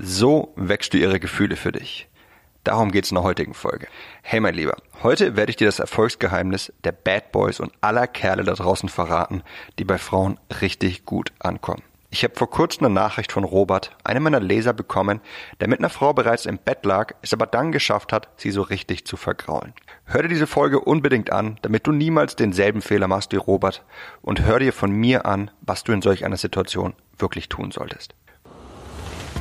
So wächst du ihre Gefühle für dich. Darum geht's in der heutigen Folge. Hey mein Lieber, heute werde ich dir das Erfolgsgeheimnis der Bad Boys und aller Kerle da draußen verraten, die bei Frauen richtig gut ankommen. Ich habe vor kurzem eine Nachricht von Robert, einem meiner Leser, bekommen, der mit einer Frau bereits im Bett lag, es aber dann geschafft hat, sie so richtig zu vergraulen. Hör dir diese Folge unbedingt an, damit du niemals denselben Fehler machst wie Robert und hör dir von mir an, was du in solch einer Situation wirklich tun solltest.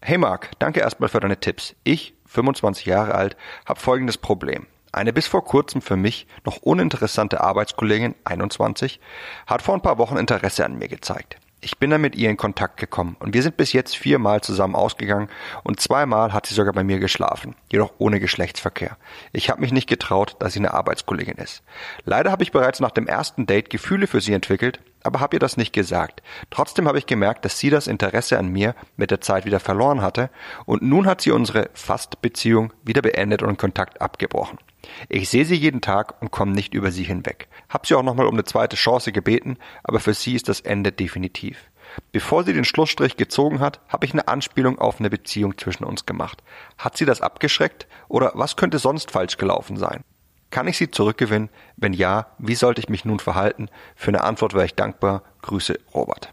Hey Marc, danke erstmal für deine Tipps. Ich, 25 Jahre alt, habe folgendes Problem. Eine bis vor kurzem für mich noch uninteressante Arbeitskollegin, 21, hat vor ein paar Wochen Interesse an mir gezeigt. Ich bin dann mit ihr in Kontakt gekommen und wir sind bis jetzt viermal zusammen ausgegangen und zweimal hat sie sogar bei mir geschlafen, jedoch ohne Geschlechtsverkehr. Ich habe mich nicht getraut, dass sie eine Arbeitskollegin ist. Leider habe ich bereits nach dem ersten Date Gefühle für sie entwickelt, aber habe ihr das nicht gesagt. Trotzdem habe ich gemerkt, dass sie das Interesse an mir mit der Zeit wieder verloren hatte und nun hat sie unsere Fastbeziehung wieder beendet und Kontakt abgebrochen. Ich sehe sie jeden Tag und komme nicht über sie hinweg. Hab sie auch nochmal um eine zweite Chance gebeten, aber für sie ist das Ende definitiv. Bevor sie den Schlussstrich gezogen hat, habe ich eine Anspielung auf eine Beziehung zwischen uns gemacht. Hat sie das abgeschreckt oder was könnte sonst falsch gelaufen sein? Kann ich sie zurückgewinnen? Wenn ja, wie sollte ich mich nun verhalten? Für eine Antwort wäre ich dankbar. Grüße, Robert.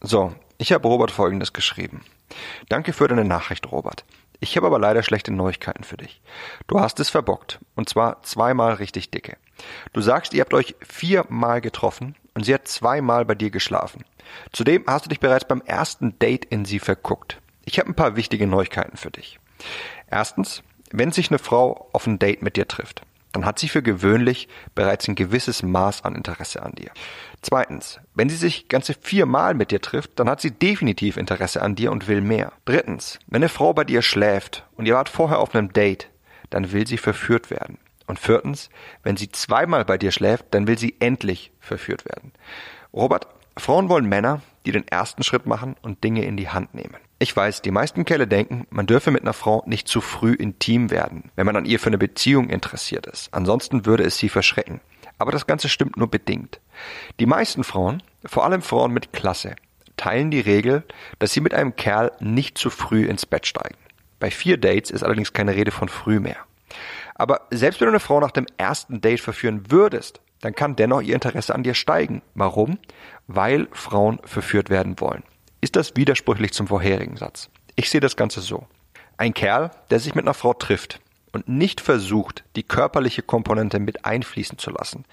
So, ich habe Robert Folgendes geschrieben. Danke für deine Nachricht, Robert. Ich habe aber leider schlechte Neuigkeiten für dich. Du hast es verbockt. Und zwar zweimal richtig dicke. Du sagst, ihr habt euch viermal getroffen und sie hat zweimal bei dir geschlafen. Zudem hast du dich bereits beim ersten Date in sie verguckt. Ich habe ein paar wichtige Neuigkeiten für dich. Erstens, wenn sich eine Frau auf ein Date mit dir trifft, dann hat sie für gewöhnlich bereits ein gewisses Maß an Interesse an dir. Zweitens, wenn sie sich ganze viermal mit dir trifft, dann hat sie definitiv Interesse an dir und will mehr. Drittens, wenn eine Frau bei dir schläft und ihr wart vorher auf einem Date, dann will sie verführt werden. Und viertens, wenn sie zweimal bei dir schläft, dann will sie endlich verführt werden. Robert, Frauen wollen Männer, die den ersten Schritt machen und Dinge in die Hand nehmen. Ich weiß, die meisten Kerle denken, man dürfe mit einer Frau nicht zu früh intim werden, wenn man an ihr für eine Beziehung interessiert ist. Ansonsten würde es sie verschrecken. Aber das Ganze stimmt nur bedingt. Die meisten Frauen, vor allem Frauen mit Klasse, teilen die Regel, dass sie mit einem Kerl nicht zu früh ins Bett steigen. Bei vier Dates ist allerdings keine Rede von früh mehr. Aber selbst wenn du eine Frau nach dem ersten Date verführen würdest, dann kann dennoch ihr Interesse an dir steigen. Warum? Weil Frauen verführt werden wollen ist das widersprüchlich zum vorherigen Satz. Ich sehe das Ganze so. Ein Kerl, der sich mit einer Frau trifft und nicht versucht, die körperliche Komponente mit einfließen zu lassen,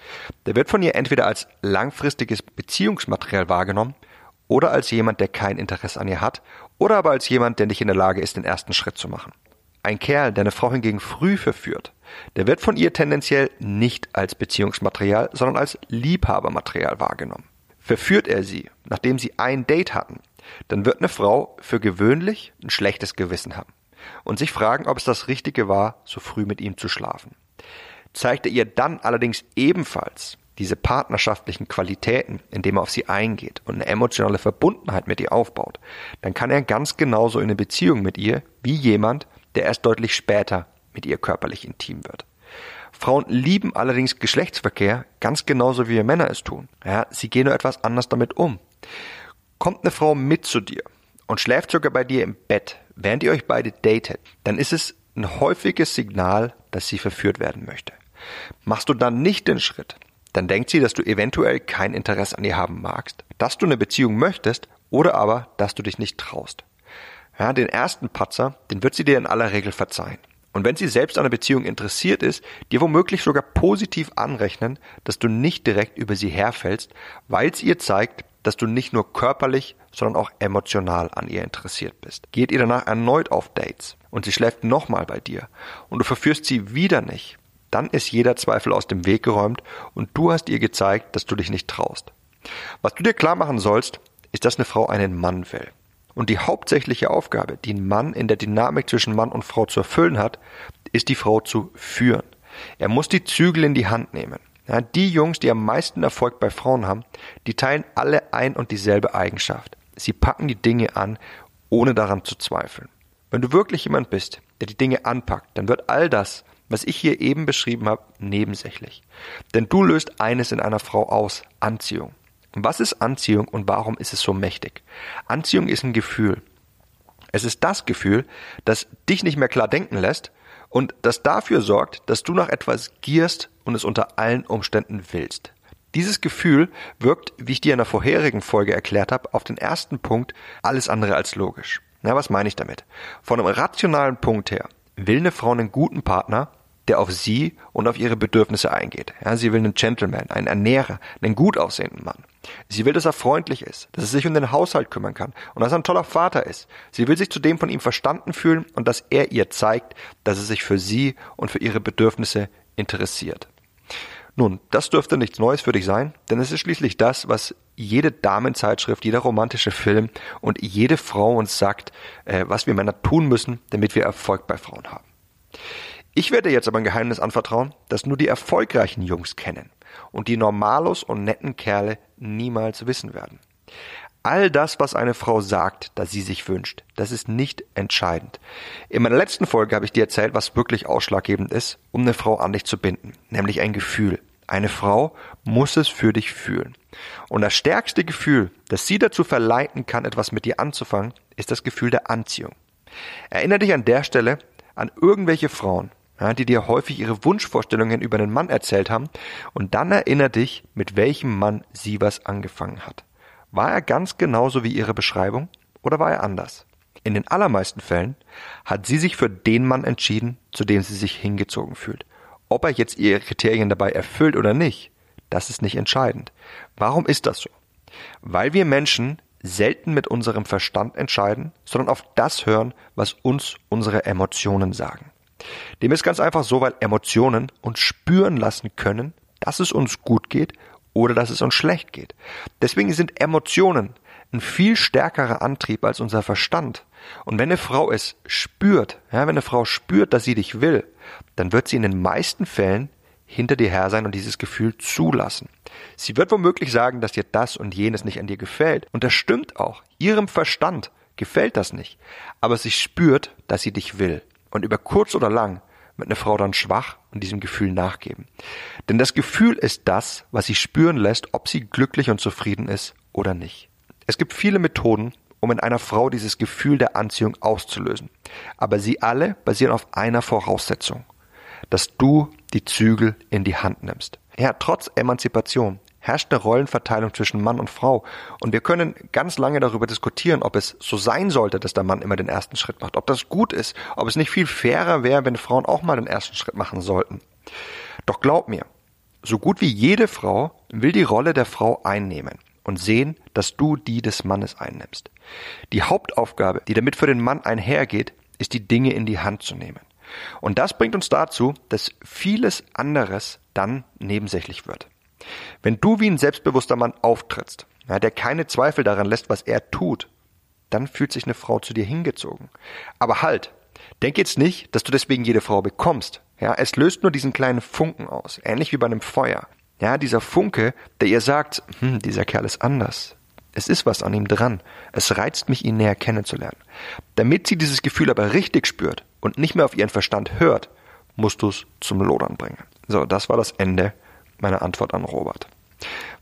der wird von ihr entweder als langfristiges Beziehungsmaterial wahrgenommen oder als jemand, der kein Interesse an ihr hat oder aber als jemand, der nicht in der Lage ist, den ersten Schritt zu machen. Ein Kerl, der eine Frau hingegen früh verführt, der wird von ihr tendenziell nicht als Beziehungsmaterial, sondern als Liebhabermaterial wahrgenommen. Verführt er sie, nachdem sie ein Date hatten, dann wird eine Frau für gewöhnlich ein schlechtes Gewissen haben und sich fragen, ob es das Richtige war, so früh mit ihm zu schlafen. Zeigt er ihr dann allerdings ebenfalls diese partnerschaftlichen Qualitäten, indem er auf sie eingeht und eine emotionale Verbundenheit mit ihr aufbaut, dann kann er ganz genauso in eine Beziehung mit ihr wie jemand, der erst deutlich später mit ihr körperlich intim wird. Frauen lieben allerdings Geschlechtsverkehr ganz genauso wie wir Männer es tun. Ja, sie gehen nur etwas anders damit um. Kommt eine Frau mit zu dir und schläft sogar bei dir im Bett, während ihr euch beide datet, dann ist es ein häufiges Signal, dass sie verführt werden möchte. Machst du dann nicht den Schritt, dann denkt sie, dass du eventuell kein Interesse an ihr haben magst, dass du eine Beziehung möchtest oder aber, dass du dich nicht traust. Ja, den ersten Patzer, den wird sie dir in aller Regel verzeihen. Und wenn sie selbst an einer Beziehung interessiert ist, dir womöglich sogar positiv anrechnen, dass du nicht direkt über sie herfällst, weil es ihr zeigt, dass du nicht nur körperlich, sondern auch emotional an ihr interessiert bist. Geht ihr danach erneut auf Dates und sie schläft nochmal bei dir und du verführst sie wieder nicht, dann ist jeder Zweifel aus dem Weg geräumt und du hast ihr gezeigt, dass du dich nicht traust. Was du dir klar machen sollst, ist, dass eine Frau einen Mann will. Und die hauptsächliche Aufgabe, die ein Mann in der Dynamik zwischen Mann und Frau zu erfüllen hat, ist die Frau zu führen. Er muss die Zügel in die Hand nehmen. Ja, die Jungs, die am meisten Erfolg bei Frauen haben, die teilen alle ein und dieselbe Eigenschaft. Sie packen die Dinge an, ohne daran zu zweifeln. Wenn du wirklich jemand bist, der die Dinge anpackt, dann wird all das, was ich hier eben beschrieben habe, nebensächlich. Denn du löst eines in einer Frau aus, Anziehung. Was ist Anziehung und warum ist es so mächtig? Anziehung ist ein Gefühl. Es ist das Gefühl, das dich nicht mehr klar denken lässt und das dafür sorgt, dass du nach etwas gierst und es unter allen Umständen willst. Dieses Gefühl wirkt, wie ich dir in der vorherigen Folge erklärt habe, auf den ersten Punkt alles andere als logisch. Na, was meine ich damit? Von einem rationalen Punkt her will eine Frau einen guten Partner, der auf sie und auf ihre Bedürfnisse eingeht. Ja, sie will einen Gentleman, einen Ernährer, einen gut aussehenden Mann. Sie will, dass er freundlich ist, dass er sich um den Haushalt kümmern kann und dass er ein toller Vater ist. Sie will sich zudem von ihm verstanden fühlen und dass er ihr zeigt, dass er sich für sie und für ihre Bedürfnisse interessiert. Nun, das dürfte nichts Neues für dich sein, denn es ist schließlich das, was jede Damenzeitschrift, jeder romantische Film und jede Frau uns sagt, äh, was wir Männer tun müssen, damit wir Erfolg bei Frauen haben. Ich werde jetzt aber ein Geheimnis anvertrauen, das nur die erfolgreichen Jungs kennen und die Normalos und netten Kerle niemals wissen werden. All das, was eine Frau sagt, dass sie sich wünscht, das ist nicht entscheidend. In meiner letzten Folge habe ich dir erzählt, was wirklich ausschlaggebend ist, um eine Frau an dich zu binden, nämlich ein Gefühl. Eine Frau muss es für dich fühlen. Und das stärkste Gefühl, das sie dazu verleiten kann, etwas mit dir anzufangen, ist das Gefühl der Anziehung. Erinnere dich an der Stelle an irgendwelche Frauen, ja, die dir häufig ihre Wunschvorstellungen über einen Mann erzählt haben, und dann erinnere dich, mit welchem Mann sie was angefangen hat. War er ganz genauso wie ihre Beschreibung oder war er anders? In den allermeisten Fällen hat sie sich für den Mann entschieden, zu dem sie sich hingezogen fühlt. Ob er jetzt ihre Kriterien dabei erfüllt oder nicht, das ist nicht entscheidend. Warum ist das so? Weil wir Menschen selten mit unserem Verstand entscheiden, sondern auf das hören, was uns unsere Emotionen sagen. Dem ist ganz einfach so, weil Emotionen uns spüren lassen können, dass es uns gut geht oder dass es uns schlecht geht. Deswegen sind Emotionen ein viel stärkerer Antrieb als unser Verstand. Und wenn eine Frau es spürt, ja, wenn eine Frau spürt, dass sie dich will, dann wird sie in den meisten Fällen hinter dir her sein und dieses Gefühl zulassen. Sie wird womöglich sagen, dass dir das und jenes nicht an dir gefällt. Und das stimmt auch. Ihrem Verstand gefällt das nicht. Aber sie spürt, dass sie dich will. Und über kurz oder lang wird eine Frau dann schwach und diesem Gefühl nachgeben. Denn das Gefühl ist das, was sie spüren lässt, ob sie glücklich und zufrieden ist oder nicht. Es gibt viele Methoden, um in einer Frau dieses Gefühl der Anziehung auszulösen. Aber sie alle basieren auf einer Voraussetzung, dass du die Zügel in die Hand nimmst. Ja, trotz Emanzipation herrscht eine Rollenverteilung zwischen Mann und Frau. Und wir können ganz lange darüber diskutieren, ob es so sein sollte, dass der Mann immer den ersten Schritt macht, ob das gut ist, ob es nicht viel fairer wäre, wenn Frauen auch mal den ersten Schritt machen sollten. Doch glaub mir, so gut wie jede Frau will die Rolle der Frau einnehmen und sehen, dass du die des Mannes einnimmst. Die Hauptaufgabe, die damit für den Mann einhergeht, ist die Dinge in die Hand zu nehmen. Und das bringt uns dazu, dass vieles anderes dann nebensächlich wird. Wenn du wie ein selbstbewusster Mann auftrittst, ja, der keine Zweifel daran lässt, was er tut, dann fühlt sich eine Frau zu dir hingezogen. Aber halt, denk jetzt nicht, dass du deswegen jede Frau bekommst. Ja, es löst nur diesen kleinen Funken aus, ähnlich wie bei einem Feuer. Ja, dieser Funke, der ihr sagt, hm, dieser Kerl ist anders. Es ist was an ihm dran. Es reizt mich, ihn näher kennenzulernen. Damit sie dieses Gefühl aber richtig spürt und nicht mehr auf ihren Verstand hört, musst du es zum Lodern bringen. So, das war das Ende meine Antwort an Robert.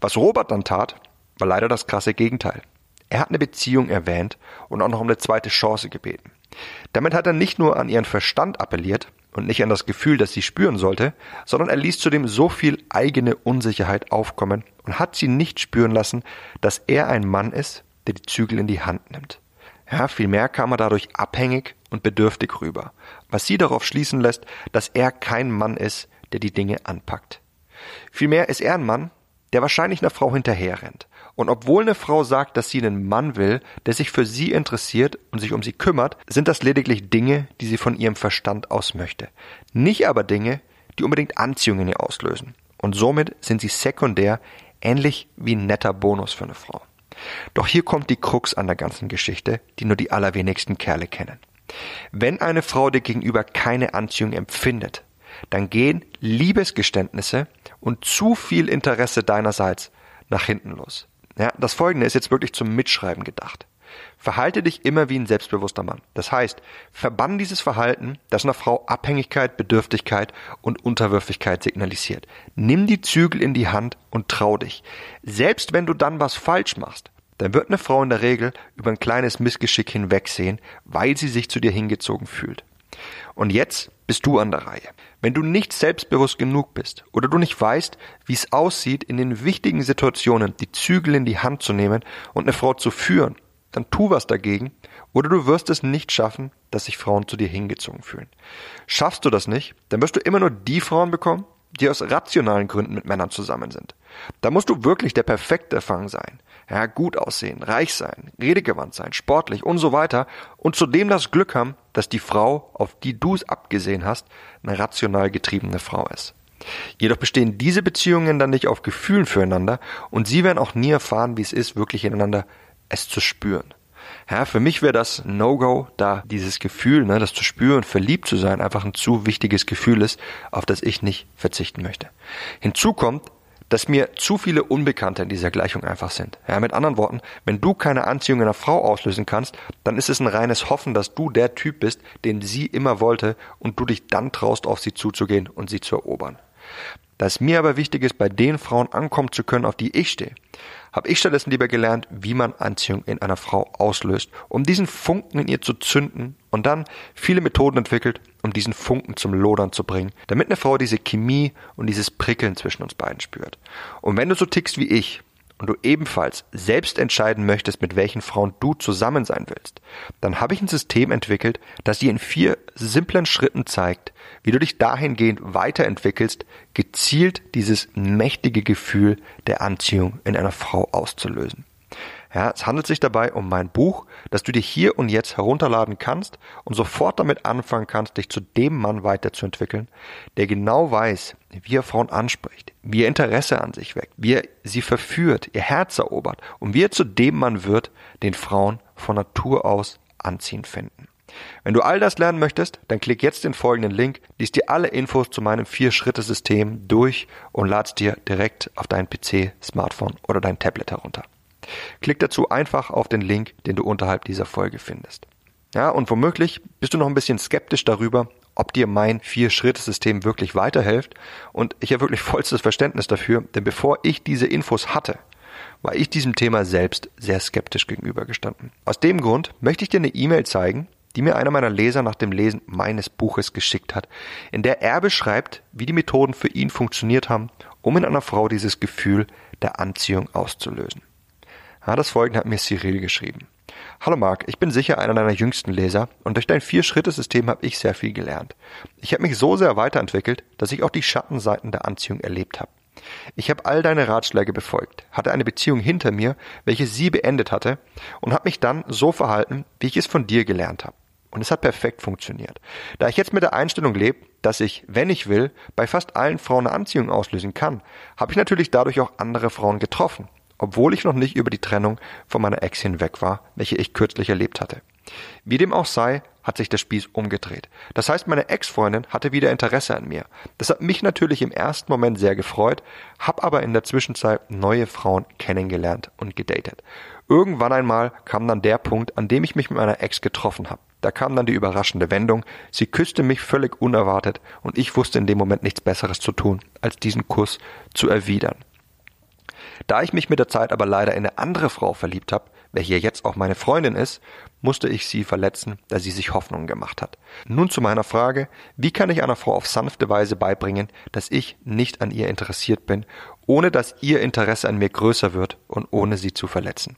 Was Robert dann tat, war leider das krasse Gegenteil. Er hat eine Beziehung erwähnt und auch noch um eine zweite Chance gebeten. Damit hat er nicht nur an ihren Verstand appelliert und nicht an das Gefühl, das sie spüren sollte, sondern er ließ zudem so viel eigene Unsicherheit aufkommen und hat sie nicht spüren lassen, dass er ein Mann ist, der die Zügel in die Hand nimmt. Ja, vielmehr kam er dadurch abhängig und bedürftig rüber, was sie darauf schließen lässt, dass er kein Mann ist, der die Dinge anpackt. Vielmehr ist er ein Mann, der wahrscheinlich einer Frau hinterherrennt. Und obwohl eine Frau sagt, dass sie einen Mann will, der sich für sie interessiert und sich um sie kümmert, sind das lediglich Dinge, die sie von ihrem Verstand aus möchte. Nicht aber Dinge, die unbedingt Anziehung in ihr auslösen. Und somit sind sie sekundär ähnlich wie ein netter Bonus für eine Frau. Doch hier kommt die Krux an der ganzen Geschichte, die nur die allerwenigsten Kerle kennen. Wenn eine Frau dir gegenüber keine Anziehung empfindet, dann gehen Liebesgeständnisse und zu viel Interesse deinerseits nach hinten los. Ja, das folgende ist jetzt wirklich zum Mitschreiben gedacht. Verhalte dich immer wie ein selbstbewusster Mann. Das heißt, verbann dieses Verhalten, das einer Frau Abhängigkeit, Bedürftigkeit und Unterwürfigkeit signalisiert. Nimm die Zügel in die Hand und trau dich. Selbst wenn du dann was falsch machst, dann wird eine Frau in der Regel über ein kleines Missgeschick hinwegsehen, weil sie sich zu dir hingezogen fühlt. Und jetzt bist du an der Reihe. Wenn du nicht selbstbewusst genug bist oder du nicht weißt, wie es aussieht, in den wichtigen Situationen die Zügel in die Hand zu nehmen und eine Frau zu führen, dann tu was dagegen oder du wirst es nicht schaffen, dass sich Frauen zu dir hingezogen fühlen. Schaffst du das nicht, dann wirst du immer nur die Frauen bekommen, die aus rationalen Gründen mit Männern zusammen sind. Da musst du wirklich der perfekte Fang sein. Ja, gut aussehen, reich sein, redegewandt sein, sportlich und so weiter und zudem das Glück haben, dass die Frau, auf die du es abgesehen hast, eine rational getriebene Frau ist. Jedoch bestehen diese Beziehungen dann nicht auf Gefühlen füreinander und sie werden auch nie erfahren, wie es ist, wirklich ineinander es zu spüren. Ja, für mich wäre das No-Go, da dieses Gefühl, ne, das zu spüren, verliebt zu sein, einfach ein zu wichtiges Gefühl ist, auf das ich nicht verzichten möchte. Hinzu kommt, dass mir zu viele Unbekannte in dieser Gleichung einfach sind. Ja, mit anderen Worten, wenn du keine Anziehung in einer Frau auslösen kannst, dann ist es ein reines Hoffen, dass du der Typ bist, den sie immer wollte und du dich dann traust, auf sie zuzugehen und sie zu erobern. Da es mir aber wichtig ist, bei den Frauen ankommen zu können, auf die ich stehe, habe ich stattdessen lieber gelernt, wie man Anziehung in einer Frau auslöst, um diesen Funken in ihr zu zünden und dann viele Methoden entwickelt, um diesen Funken zum Lodern zu bringen, damit eine Frau diese Chemie und dieses Prickeln zwischen uns beiden spürt. Und wenn du so tickst wie ich, und du ebenfalls selbst entscheiden möchtest, mit welchen Frauen du zusammen sein willst, dann habe ich ein System entwickelt, das dir in vier simplen Schritten zeigt, wie du dich dahingehend weiterentwickelst, gezielt dieses mächtige Gefühl der Anziehung in einer Frau auszulösen. Ja, es handelt sich dabei um mein Buch, das du dir hier und jetzt herunterladen kannst und sofort damit anfangen kannst, dich zu dem Mann weiterzuentwickeln, der genau weiß, wie er Frauen anspricht, wie er Interesse an sich weckt, wie er sie verführt, ihr Herz erobert und wie er zu dem Mann wird, den Frauen von Natur aus anziehend finden. Wenn du all das lernen möchtest, dann klick jetzt den folgenden Link, lies dir alle Infos zu meinem Vier-Schritte-System durch und lad's dir direkt auf dein PC, Smartphone oder dein Tablet herunter. Klick dazu einfach auf den Link, den du unterhalb dieser Folge findest. Ja, und womöglich bist du noch ein bisschen skeptisch darüber, ob dir mein Vier-Schritte-System wirklich weiterhilft. Und ich habe wirklich vollstes Verständnis dafür, denn bevor ich diese Infos hatte, war ich diesem Thema selbst sehr skeptisch gegenübergestanden. Aus dem Grund möchte ich dir eine E-Mail zeigen, die mir einer meiner Leser nach dem Lesen meines Buches geschickt hat, in der er beschreibt, wie die Methoden für ihn funktioniert haben, um in einer Frau dieses Gefühl der Anziehung auszulösen. Ja, das folgende hat mir Cyril geschrieben. Hallo Marc, ich bin sicher einer deiner jüngsten Leser und durch dein Vier-Schritte-System habe ich sehr viel gelernt. Ich habe mich so sehr weiterentwickelt, dass ich auch die Schattenseiten der Anziehung erlebt habe. Ich habe all deine Ratschläge befolgt, hatte eine Beziehung hinter mir, welche sie beendet hatte, und habe mich dann so verhalten, wie ich es von dir gelernt habe. Und es hat perfekt funktioniert. Da ich jetzt mit der Einstellung lebe, dass ich, wenn ich will, bei fast allen Frauen eine Anziehung auslösen kann, habe ich natürlich dadurch auch andere Frauen getroffen obwohl ich noch nicht über die Trennung von meiner Ex hinweg war, welche ich kürzlich erlebt hatte. Wie dem auch sei, hat sich der Spieß umgedreht. Das heißt, meine Ex-Freundin hatte wieder Interesse an mir. Das hat mich natürlich im ersten Moment sehr gefreut, hab aber in der Zwischenzeit neue Frauen kennengelernt und gedatet. Irgendwann einmal kam dann der Punkt, an dem ich mich mit meiner Ex getroffen habe. Da kam dann die überraschende Wendung. Sie küsste mich völlig unerwartet und ich wusste in dem Moment nichts Besseres zu tun, als diesen Kuss zu erwidern. Da ich mich mit der Zeit aber leider in eine andere Frau verliebt habe, welche jetzt auch meine Freundin ist, musste ich sie verletzen, da sie sich Hoffnungen gemacht hat. Nun zu meiner Frage, wie kann ich einer Frau auf sanfte Weise beibringen, dass ich nicht an ihr interessiert bin, ohne dass ihr Interesse an mir größer wird und ohne sie zu verletzen.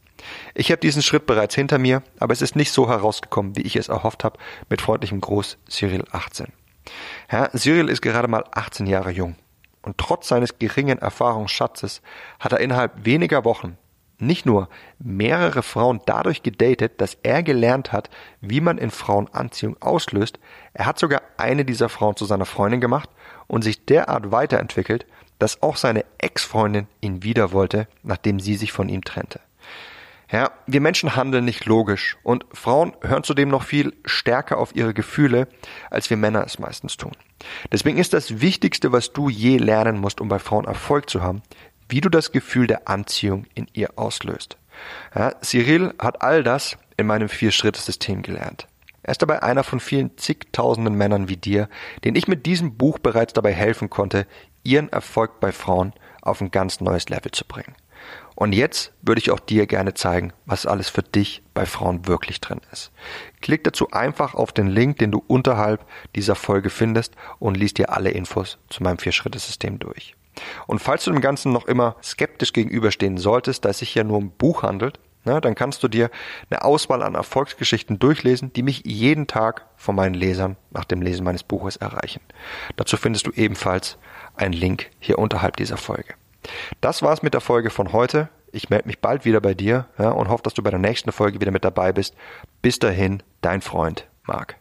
Ich habe diesen Schritt bereits hinter mir, aber es ist nicht so herausgekommen, wie ich es erhofft habe, mit freundlichem Gruß Cyril 18. Herr Cyril ist gerade mal 18 Jahre jung Und trotz seines geringen Erfahrungsschatzes hat er innerhalb weniger Wochen nicht nur mehrere Frauen dadurch gedatet, dass er gelernt hat, wie man in Frauen Anziehung auslöst, er hat sogar eine dieser Frauen zu seiner Freundin gemacht und sich derart weiterentwickelt, dass auch seine Ex-Freundin ihn wieder wollte, nachdem sie sich von ihm trennte. Ja, wir Menschen handeln nicht logisch und Frauen hören zudem noch viel stärker auf ihre Gefühle, als wir Männer es meistens tun. Deswegen ist das Wichtigste, was du je lernen musst, um bei Frauen Erfolg zu haben, wie du das Gefühl der Anziehung in ihr auslöst. Ja, Cyril hat all das in meinem Vier-Schritte-System gelernt. Er ist dabei einer von vielen zigtausenden Männern wie dir, denen ich mit diesem Buch bereits dabei helfen konnte, ihren Erfolg bei Frauen auf ein ganz neues Level zu bringen. Und jetzt würde ich auch dir gerne zeigen, was alles für dich bei Frauen wirklich drin ist. Klick dazu einfach auf den Link, den du unterhalb dieser Folge findest und liest dir alle Infos zu meinem Vier-Schritte-System durch. Und falls du dem Ganzen noch immer skeptisch gegenüberstehen solltest, da es sich ja nur um Buch handelt, na, dann kannst du dir eine Auswahl an Erfolgsgeschichten durchlesen, die mich jeden Tag von meinen Lesern nach dem Lesen meines Buches erreichen. Dazu findest du ebenfalls einen Link hier unterhalb dieser Folge. Das war's mit der Folge von heute. Ich melde mich bald wieder bei dir ja, und hoffe, dass du bei der nächsten Folge wieder mit dabei bist. Bis dahin, dein Freund Marc.